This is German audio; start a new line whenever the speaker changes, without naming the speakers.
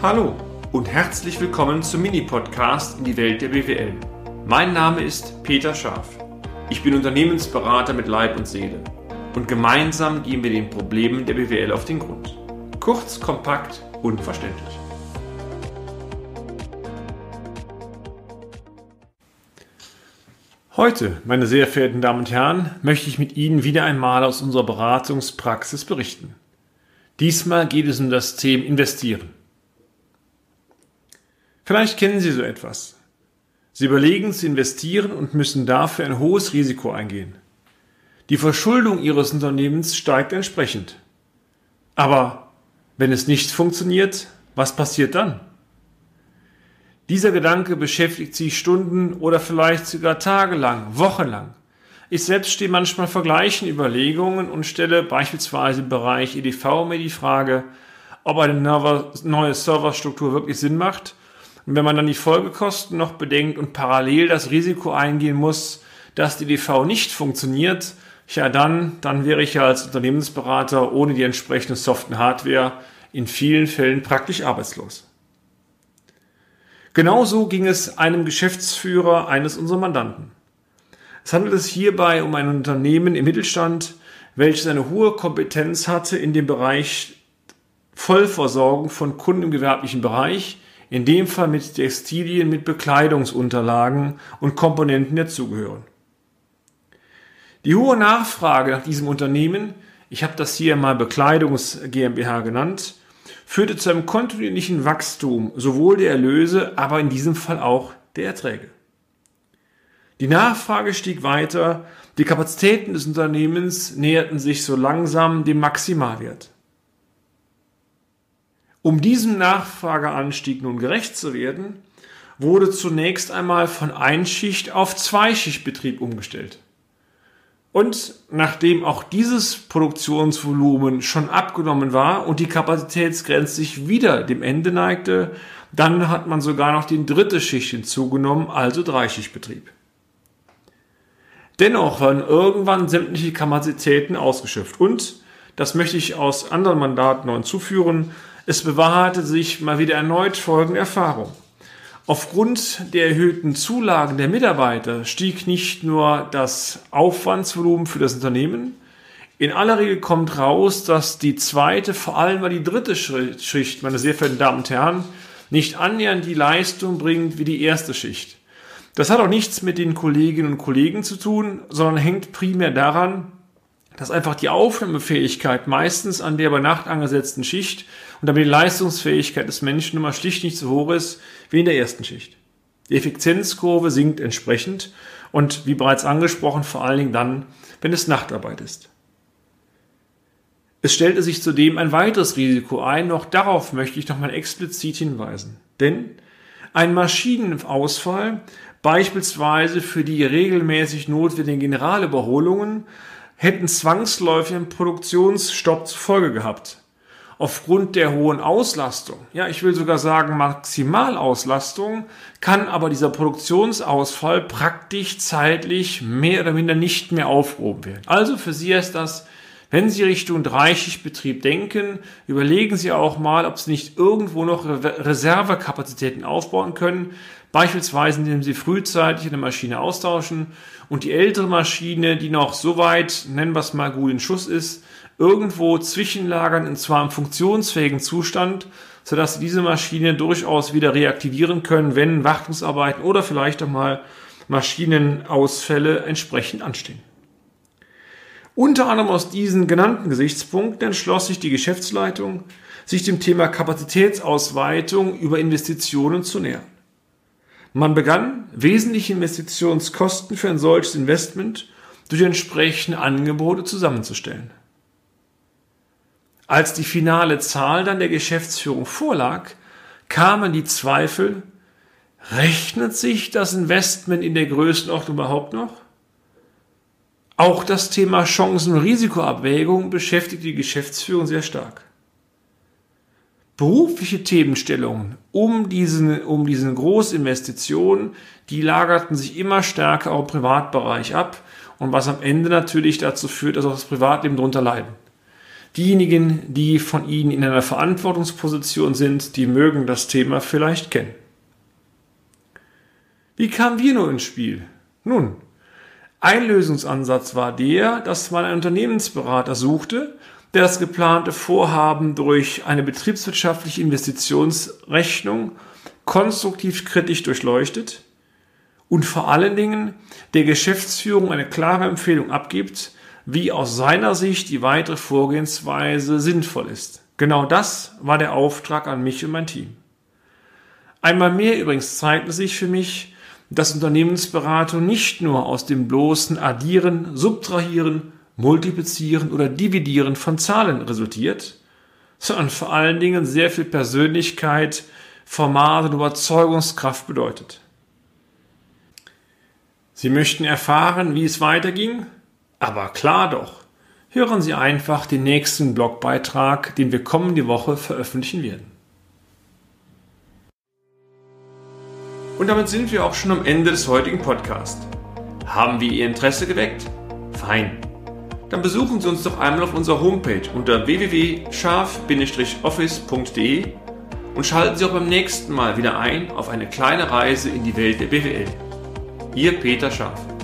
Hallo und herzlich willkommen zum Mini-Podcast in die Welt der BWL. Mein Name ist Peter Scharf. Ich bin Unternehmensberater mit Leib und Seele und gemeinsam gehen wir den Problemen der BWL auf den Grund. Kurz, kompakt, unverständlich. Heute, meine sehr verehrten Damen und Herren, möchte ich mit Ihnen wieder einmal aus unserer Beratungspraxis berichten. Diesmal geht es um das Thema Investieren. Vielleicht kennen Sie so etwas. Sie überlegen zu investieren und müssen dafür ein hohes Risiko eingehen. Die Verschuldung Ihres Unternehmens steigt entsprechend. Aber wenn es nicht funktioniert, was passiert dann? Dieser Gedanke beschäftigt Sie Stunden oder vielleicht sogar tagelang, wochenlang. Ich selbst stehe manchmal vor gleichen Überlegungen und stelle beispielsweise im Bereich EDV mir die Frage, ob eine neue Serverstruktur wirklich Sinn macht. Und wenn man dann die Folgekosten noch bedenkt und parallel das Risiko eingehen muss, dass die EDV nicht funktioniert, ja dann, dann wäre ich ja als Unternehmensberater ohne die entsprechende Software Hardware in vielen Fällen praktisch arbeitslos. Genauso ging es einem Geschäftsführer eines unserer Mandanten. Es handelt sich hierbei um ein Unternehmen im Mittelstand, welches eine hohe Kompetenz hatte in dem Bereich Vollversorgung von Kunden im gewerblichen Bereich, in dem Fall mit Textilien, mit Bekleidungsunterlagen und Komponenten dazugehören. Die hohe Nachfrage nach diesem Unternehmen, ich habe das hier mal Bekleidungs GmbH genannt, führte zu einem kontinuierlichen Wachstum sowohl der Erlöse, aber in diesem Fall auch der Erträge. Die Nachfrage stieg weiter, die Kapazitäten des Unternehmens näherten sich so langsam dem Maximalwert. Um diesem Nachfrageanstieg nun gerecht zu werden, wurde zunächst einmal von Einschicht auf Zweischichtbetrieb umgestellt. Und nachdem auch dieses Produktionsvolumen schon abgenommen war und die Kapazitätsgrenze sich wieder dem Ende neigte, dann hat man sogar noch die dritte Schicht hinzugenommen, also Dreischichtbetrieb. Dennoch waren irgendwann sämtliche Kapazitäten ausgeschöpft und, das möchte ich aus anderen Mandaten noch hinzuführen, es bewahrheitete sich mal wieder erneut folgende Erfahrung. Aufgrund der erhöhten Zulagen der Mitarbeiter stieg nicht nur das Aufwandsvolumen für das Unternehmen, in aller Regel kommt raus, dass die zweite, vor allem die dritte Schicht, meine sehr verehrten Damen und Herren, nicht annähernd die Leistung bringt wie die erste Schicht. Das hat auch nichts mit den Kolleginnen und Kollegen zu tun, sondern hängt primär daran, dass einfach die Aufnahmefähigkeit meistens an der bei Nacht angesetzten Schicht und damit die Leistungsfähigkeit des Menschen immer schlicht nicht so hoch ist wie in der ersten Schicht. Die Effizienzkurve sinkt entsprechend und wie bereits angesprochen, vor allen Dingen dann, wenn es Nachtarbeit ist. Es stellte sich zudem ein weiteres Risiko ein, noch darauf möchte ich nochmal explizit hinweisen. Denn ein Maschinenausfall, beispielsweise für die regelmäßig notwendigen Generalüberholungen, hätten zwangsläufig einen Produktionsstopp zur Folge gehabt. Aufgrund der hohen Auslastung, ja, ich will sogar sagen Maximalauslastung, kann aber dieser Produktionsausfall praktisch zeitlich mehr oder minder nicht mehr aufgehoben werden. Also für Sie ist das, wenn Sie Richtung Dreischichtbetrieb denken, überlegen Sie auch mal, ob Sie nicht irgendwo noch Reservekapazitäten aufbauen können, Beispielsweise, indem Sie frühzeitig eine Maschine austauschen. Und die ältere Maschine, die noch so weit, nennen wir es mal gut in Schuss ist, irgendwo zwischenlagern, und zwar im funktionsfähigen Zustand, sodass Sie diese Maschine durchaus wieder reaktivieren können, wenn Wartungsarbeiten oder vielleicht auch mal Maschinenausfälle entsprechend anstehen. Unter anderem aus diesen genannten Gesichtspunkten entschloss sich die Geschäftsleitung, sich dem Thema Kapazitätsausweitung über Investitionen zu nähern. Man begann, wesentliche Investitionskosten für ein solches Investment durch entsprechende Angebote zusammenzustellen. Als die finale Zahl dann der Geschäftsführung vorlag, kamen die Zweifel, rechnet sich das Investment in der Größenordnung überhaupt noch? Auch das Thema Chancen- und Risikoabwägung beschäftigt die Geschäftsführung sehr stark berufliche Themenstellungen um diesen, um diesen Großinvestitionen, die lagerten sich immer stärker auch im Privatbereich ab und was am Ende natürlich dazu führt, dass auch das Privatleben darunter leiden. Diejenigen, die von Ihnen in einer Verantwortungsposition sind, die mögen das Thema vielleicht kennen. Wie kamen wir nur ins Spiel? Nun, ein Lösungsansatz war der, dass man einen Unternehmensberater suchte, der das geplante Vorhaben durch eine betriebswirtschaftliche Investitionsrechnung konstruktiv kritisch durchleuchtet und vor allen Dingen der Geschäftsführung eine klare Empfehlung abgibt, wie aus seiner Sicht die weitere Vorgehensweise sinnvoll ist. Genau das war der Auftrag an mich und mein Team. Einmal mehr übrigens zeigte sich für mich, dass Unternehmensberatung nicht nur aus dem bloßen Addieren, Subtrahieren, Multiplizieren oder Dividieren von Zahlen resultiert, sondern vor allen Dingen sehr viel Persönlichkeit, Format und Überzeugungskraft bedeutet. Sie möchten erfahren, wie es weiterging? Aber klar doch. Hören Sie einfach den nächsten Blogbeitrag, den wir kommende Woche veröffentlichen werden. Und damit sind wir auch schon am Ende des heutigen Podcasts. Haben wir Ihr Interesse geweckt? Fein. Dann besuchen Sie uns doch einmal auf unserer Homepage unter www.scharf-office.de und schalten Sie auch beim nächsten Mal wieder ein auf eine kleine Reise in die Welt der BWL. Ihr Peter Scharf.